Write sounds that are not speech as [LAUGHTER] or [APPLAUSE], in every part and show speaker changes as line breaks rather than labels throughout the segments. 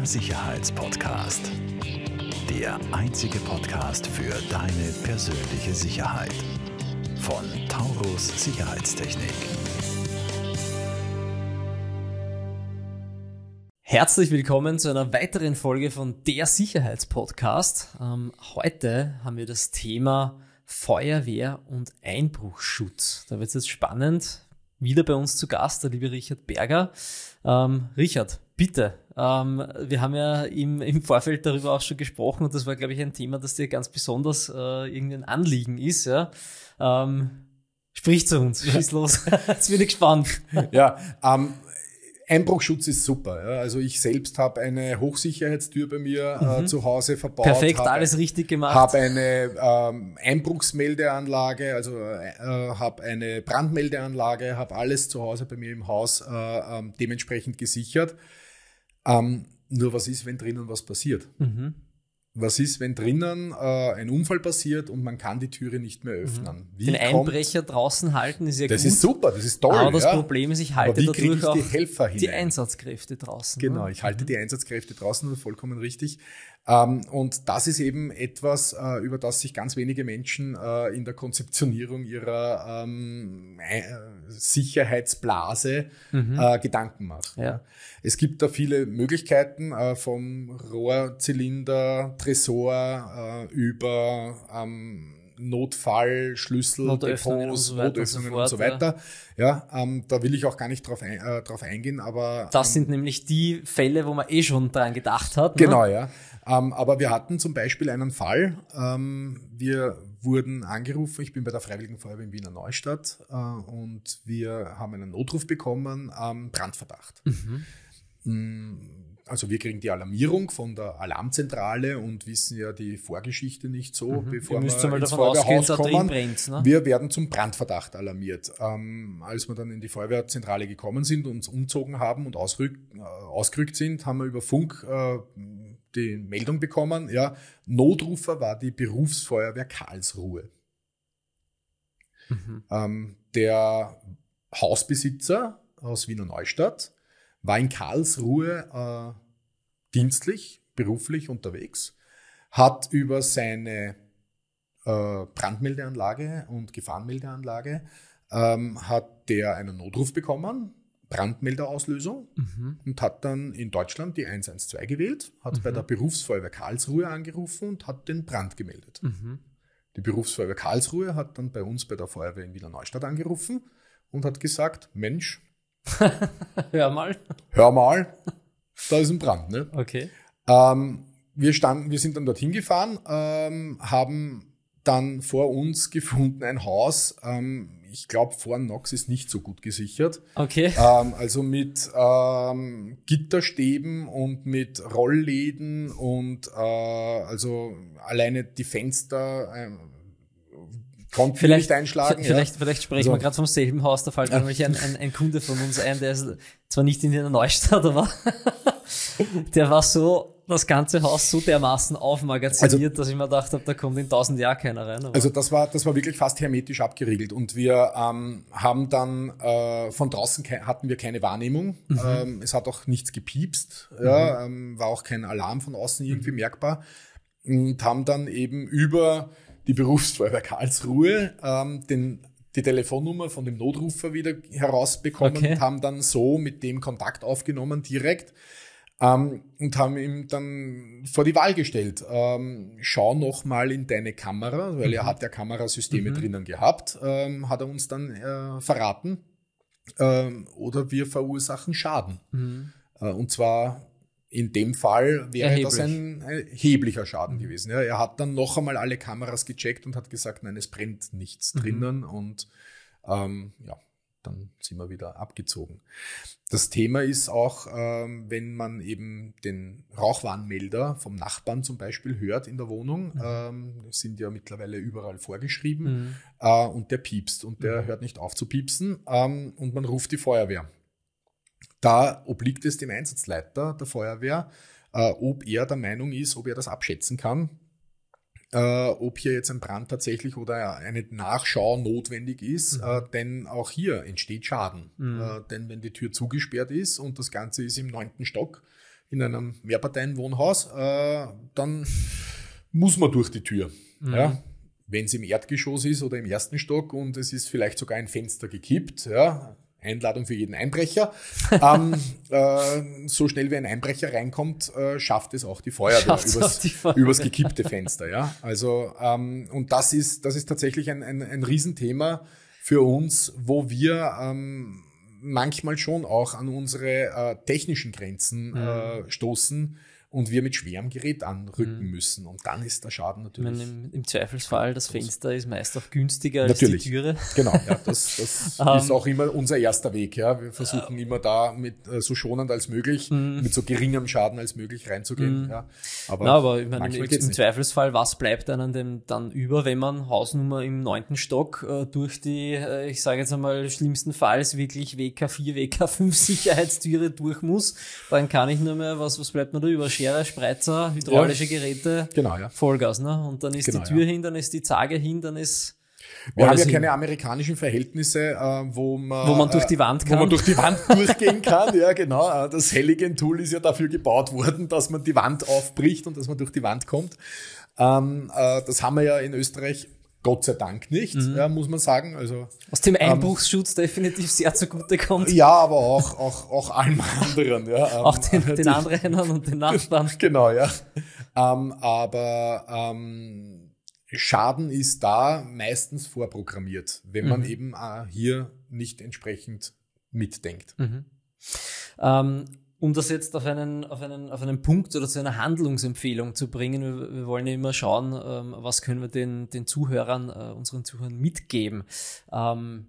Der Sicherheitspodcast. Der einzige Podcast für deine persönliche Sicherheit. Von Taurus Sicherheitstechnik.
Herzlich willkommen zu einer weiteren Folge von Der Sicherheitspodcast. Ähm, heute haben wir das Thema Feuerwehr und Einbruchschutz. Da wird es jetzt spannend. Wieder bei uns zu Gast, der liebe Richard Berger. Ähm, Richard, bitte. Ähm, wir haben ja im, im Vorfeld darüber auch schon gesprochen und das war, glaube ich, ein Thema, das dir ganz besonders äh, irgendwie ein Anliegen ist. Ja? Ähm, sprich zu uns, schieß los. [LAUGHS] Jetzt bin ich gespannt.
Ja, ähm, Einbruchschutz ist super. Ja. Also ich selbst habe eine Hochsicherheitstür bei mir äh, mhm. äh, zu Hause verbaut.
Perfekt, alles richtig gemacht.
Habe eine ähm, Einbruchsmeldeanlage, also äh, habe eine Brandmeldeanlage, habe alles zu Hause bei mir im Haus äh, ähm, dementsprechend gesichert. Ähm, nur was ist, wenn drinnen was passiert? Mhm. Was ist, wenn drinnen äh, ein Unfall passiert und man kann die Türe nicht mehr öffnen?
Mhm. Den Einbrecher draußen halten ist ja
das
gut.
Das ist super, das ist toll.
Aber das ja. Problem ist, ich halte dadurch auch
die, Helfer
die Einsatzkräfte draußen.
Genau,
ne?
ich halte mhm. die Einsatzkräfte draußen, vollkommen richtig. Ähm, und das ist eben etwas, äh, über das sich ganz wenige Menschen äh, in der Konzeptionierung ihrer ähm, äh, Sicherheitsblase mhm. Gedanken machen. Ja. Es gibt da viele Möglichkeiten vom Rohrzylinder, Tresor über ähm, Notfall, Schlüssel,
Notöffnungen Depots, und so weiter, Notöffnungen und so, fort, und so weiter.
Ja, ähm, da will ich auch gar nicht drauf, ein, äh, drauf eingehen, aber.
Das ähm, sind nämlich die Fälle, wo man eh schon dran gedacht hat.
Ne? Genau, ja. Ähm, aber wir hatten zum Beispiel einen Fall, ähm, wir wurden angerufen, ich bin bei der Freiwilligen Feuerwehr in Wiener Neustadt äh, und wir haben einen Notruf bekommen, ähm, Brandverdacht. Mhm. Also wir kriegen die Alarmierung von der Alarmzentrale und wissen ja die Vorgeschichte nicht so,
mhm.
bevor
wir
ins Feuerwehrhaus kommen. Brennt, ne? Wir werden zum Brandverdacht alarmiert. Ähm, als wir dann in die Feuerwehrzentrale gekommen sind und uns umzogen haben und ausrück, äh, ausgerückt sind, haben wir über Funk äh, die Meldung bekommen, ja, Notrufer war die Berufsfeuerwehr Karlsruhe. Mhm. Ähm, der Hausbesitzer aus Wiener Neustadt war in Karlsruhe äh, dienstlich, beruflich unterwegs, hat über seine äh, Brandmeldeanlage und Gefahrenmeldeanlage ähm, hat der einen Notruf bekommen, Brandmelderauslösung mhm. und hat dann in Deutschland die 112 gewählt, hat mhm. bei der Berufsfeuerwehr Karlsruhe angerufen und hat den Brand gemeldet. Mhm. Die Berufsfeuerwehr Karlsruhe hat dann bei uns bei der Feuerwehr in Wiener Neustadt angerufen und hat gesagt, Mensch, [LAUGHS]
hör mal.
Hör mal, da ist ein Brand. Ne?
Okay.
Ähm, wir, standen, wir sind dann dorthin gefahren, ähm, haben dann vor uns gefunden ein Haus, ähm, ich glaube, vor Nox ist nicht so gut gesichert.
Okay.
Ähm, also mit ähm, Gitterstäben und mit Rollläden und äh, also alleine die Fenster ähm, konnten
vielleicht,
nicht einschlagen.
Vielleicht, ja. vielleicht sprechen also, wir gerade vom selben Haus, da fällt nämlich ein, ein, ein Kunde von uns ein, der ist zwar nicht in der Neustadt, aber [LAUGHS] der war so das ganze Haus so dermaßen aufmagaziniert, also, dass ich mir gedacht habe, da kommt in tausend Jahren keiner rein.
Aber. Also das war, das war wirklich fast hermetisch abgeriegelt und wir ähm, haben dann äh, von draußen hatten wir keine Wahrnehmung. Mhm. Ähm, es hat auch nichts gepiepst, mhm. ja, ähm, war auch kein Alarm von außen irgendwie mhm. merkbar und haben dann eben über die Berufsfeuerwehr Karlsruhe ähm, den die Telefonnummer von dem Notrufer wieder herausbekommen okay. und haben dann so mit dem Kontakt aufgenommen direkt ähm, und haben ihm dann vor die Wahl gestellt. Ähm, schau noch mal in deine Kamera, weil mhm. er hat ja Kamerasysteme mhm. drinnen gehabt, ähm, hat er uns dann äh, verraten. Ähm, oder wir verursachen Schaden. Mhm. Äh, und zwar in dem Fall wäre Erheblich. das ein erheblicher Schaden mhm. gewesen. Ja, er hat dann noch einmal alle Kameras gecheckt und hat gesagt, nein, es brennt nichts mhm. drinnen und ähm, ja, dann sind wir wieder abgezogen. Das Thema ist auch, ähm, wenn man eben den Rauchwarnmelder vom Nachbarn zum Beispiel hört in der Wohnung, mhm. ähm, sind ja mittlerweile überall vorgeschrieben, mhm. äh, und der piepst und der mhm. hört nicht auf zu piepsen ähm, und man ruft die Feuerwehr. Da obliegt es dem Einsatzleiter der Feuerwehr, äh, ob er der Meinung ist, ob er das abschätzen kann, äh, ob hier jetzt ein Brand tatsächlich oder eine Nachschau notwendig ist, mhm. äh, denn auch hier entsteht Schaden. Mhm. Äh, denn wenn die Tür zugesperrt ist und das Ganze ist im neunten Stock, in einem Mehrparteienwohnhaus, äh, dann muss man durch die Tür. Mhm. Ja? Wenn es im Erdgeschoss ist oder im ersten Stock und es ist vielleicht sogar ein Fenster gekippt, ja, Einladung für jeden Einbrecher. [LAUGHS] ähm, äh, so schnell wie ein Einbrecher reinkommt, äh, schafft es auch die Feuerwehr [LAUGHS] übers, die Feuerwehr. übers gekippte Fenster. Ja, also ähm, und das ist das ist tatsächlich ein, ein, ein Riesenthema für uns, wo wir ähm, manchmal schon auch an unsere äh, technischen Grenzen mhm. äh, stoßen und wir mit schwerem Gerät anrücken mhm. müssen. Und dann ist der Schaden natürlich.
Meine, im, im, Zweifelsfall, das Fenster ist meist auch günstiger als natürlich. die Türe.
Genau, ja, [LAUGHS] das, das um, ist auch immer unser erster Weg. Ja. Wir versuchen uh, immer da mit äh, so schonend als möglich, mm. mit so geringem Schaden als möglich reinzugehen. Mm. Ja.
Aber, Na, aber ich meine, im, im Zweifelsfall, was bleibt einem denn dann über, wenn man Hausnummer im neunten Stock äh, durch die, äh, ich sage jetzt einmal, schlimmstenfalls wirklich WK4, WK5 [LAUGHS] Sicherheitstüre durch muss, dann kann ich nur mehr, was, was bleibt mir da über? Schere, Spreizer, hydraulische ja. Geräte,
genau, ja.
Vollgas. Ne? Und dann ist genau, die Tür ja. hin, dann ist die Zage hin, dann ist
wir haben ja hin. keine amerikanischen Verhältnisse, äh, wo man,
wo man durch die Wand kann.
Wo man durch die Wand [LAUGHS] durchgehen kann. Ja, genau. Äh, das Halligan-Tool ist ja dafür gebaut worden, dass man die Wand aufbricht und dass man durch die Wand kommt. Ähm, äh, das haben wir ja in Österreich Gott sei Dank nicht, mhm. ja, muss man sagen. Also,
Was dem ähm, Einbruchsschutz ähm, definitiv sehr zugute kommt.
Ja, aber auch, auch, auch allen anderen. Ja,
ähm, auch den, [LAUGHS] den Anrainern und den Nachbarn. [LAUGHS]
Genau, ja. Ähm, aber ähm, Schaden ist da meistens vorprogrammiert, wenn man mhm. eben äh, hier nicht entsprechend mitdenkt.
Mhm. Um das jetzt auf einen, auf einen, auf einen Punkt oder zu einer Handlungsempfehlung zu bringen, wir, wir wollen ja immer schauen, ähm, was können wir den, den Zuhörern, äh, unseren Zuhörern mitgeben. Ähm,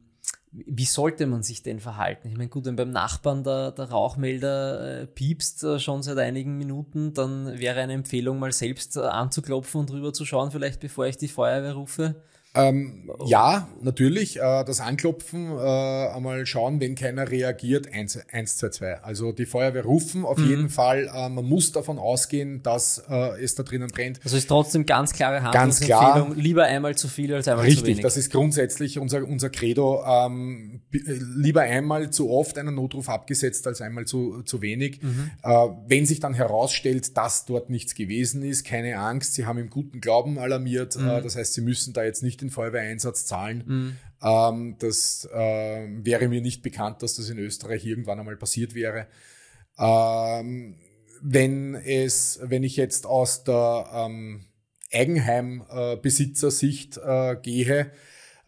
wie sollte man sich denn verhalten? Ich meine, gut, wenn beim Nachbarn der, der Rauchmelder äh, piepst äh, schon seit einigen Minuten, dann wäre eine Empfehlung, mal selbst äh, anzuklopfen und drüber zu schauen, vielleicht bevor ich die Feuerwehr rufe.
Ähm, ja, natürlich. Äh, das Anklopfen, äh, einmal schauen, wenn keiner reagiert, 122. Also die Feuerwehr rufen auf mhm. jeden Fall. Äh, man muss davon ausgehen, dass äh, es da drinnen brennt.
Also ist trotzdem ganz klare Handlungsempfehlung. Ganz klar. Lieber einmal zu viel als einmal
Richtig,
zu wenig.
Richtig, das ist grundsätzlich unser, unser Credo. Ähm, äh, lieber einmal zu oft einen Notruf abgesetzt als einmal zu, zu wenig. Mhm. Äh, wenn sich dann herausstellt, dass dort nichts gewesen ist, keine Angst, Sie haben im guten Glauben alarmiert. Mhm. das heißt, Sie müssen da jetzt nicht den Feuerwehreinsatz zahlen. Mhm. Ähm, das äh, wäre mir nicht bekannt, dass das in Österreich irgendwann einmal passiert wäre. Ähm, wenn es, wenn ich jetzt aus der ähm, Eigenheimbesitzersicht äh, gehe,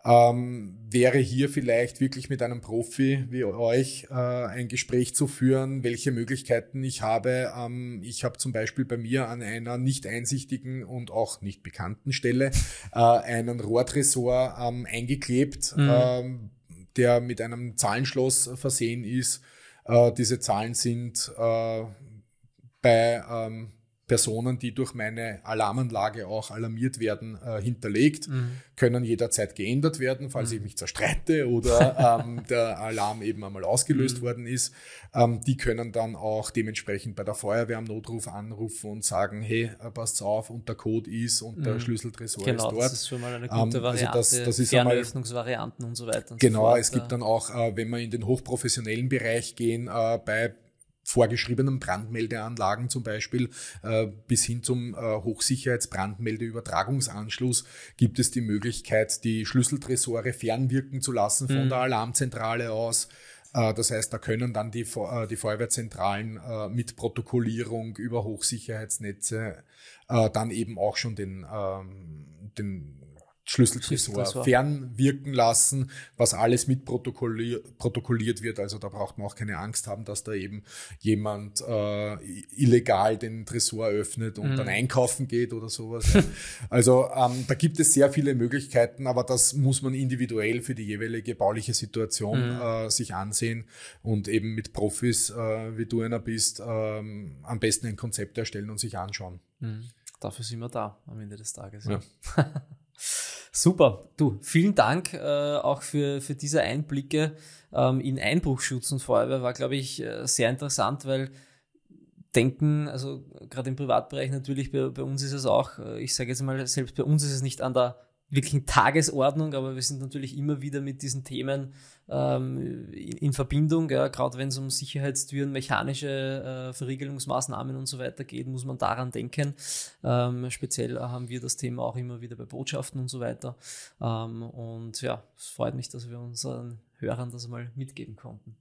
ähm, wäre hier vielleicht wirklich mit einem Profi wie euch äh, ein Gespräch zu führen, welche Möglichkeiten ich habe. Ähm, ich habe zum Beispiel bei mir an einer nicht einsichtigen und auch nicht bekannten Stelle äh, einen Rohrtresor ähm, eingeklebt, mhm. ähm, der mit einem Zahlenschloss versehen ist. Äh, diese Zahlen sind äh, bei ähm, Personen, die durch meine Alarmanlage auch alarmiert werden, äh, hinterlegt, mhm. können jederzeit geändert werden, falls mhm. ich mich zerstreite oder [LAUGHS] ähm, der Alarm eben einmal ausgelöst mhm. worden ist. Ähm, die können dann auch dementsprechend bei der Feuerwehr am Notruf anrufen und sagen, hey, äh, passt auf, und der Code ist und der mhm. Schlüsseltresor
genau,
ist dort.
das ist schon mal eine gute ähm, Variante, also das, das ist Fernöffnungsvarianten und so weiter. Und
genau,
so
es gibt dann auch, äh, wenn wir in den hochprofessionellen Bereich gehen, äh, bei vorgeschriebenen Brandmeldeanlagen zum Beispiel äh, bis hin zum äh, Hochsicherheitsbrandmeldeübertragungsanschluss gibt es die Möglichkeit, die Schlüsseltresore fernwirken zu lassen von mhm. der Alarmzentrale aus. Äh, das heißt, da können dann die, die Feuerwehrzentralen mit Protokollierung über Hochsicherheitsnetze dann eben auch schon den, ähm, den Schlüsseltresor fernwirken lassen, was alles mit protokolliert, protokolliert wird. Also da braucht man auch keine Angst haben, dass da eben jemand äh, illegal den Tresor öffnet und mhm. dann einkaufen geht oder sowas. [LAUGHS] also ähm, da gibt es sehr viele Möglichkeiten, aber das muss man individuell für die jeweilige bauliche Situation mhm. äh, sich ansehen und eben mit Profis, äh, wie du einer bist, ähm, am besten ein Konzept erstellen und sich anschauen.
Mhm. Dafür sind wir da am Ende des Tages. Ja. [LAUGHS] Super. Du, vielen Dank äh, auch für, für diese Einblicke ähm, in Einbruchschutz und Feuerwehr. War, glaube ich, äh, sehr interessant, weil denken, also gerade im Privatbereich natürlich, bei, bei uns ist es auch, äh, ich sage jetzt mal, selbst bei uns ist es nicht an der wirklichen Tagesordnung, aber wir sind natürlich immer wieder mit diesen Themen ähm, in, in, Verbindung. Ja, Gerade wenn es um Sicherheitstüren, mechanische äh, Verriegelungsmaßnahmen und so weiter geht, muss man daran denken. Ähm, speziell haben wir das Thema auch immer wieder bei Botschaften und so weiter. Ähm, und ja, es freut mich, dass wir unseren Hörern das mal mitgeben konnten.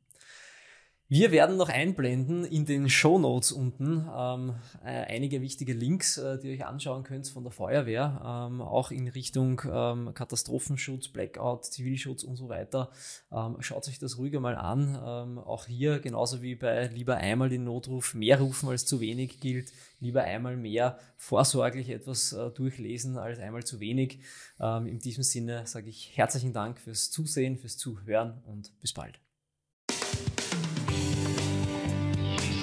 Wir werden noch einblenden in den Show Notes unten ähm, äh, einige wichtige Links, äh, die ihr euch anschauen könnt von der Feuerwehr, ähm, auch in Richtung ähm, Katastrophenschutz, Blackout, Zivilschutz und so weiter. Ähm, schaut euch das ruhiger mal an. Ähm, auch hier, genauso wie bei lieber einmal den Notruf, mehr rufen als zu wenig gilt, lieber einmal mehr vorsorglich etwas äh, durchlesen als einmal zu wenig. Ähm, in diesem Sinne sage ich herzlichen Dank fürs Zusehen, fürs Zuhören und bis bald.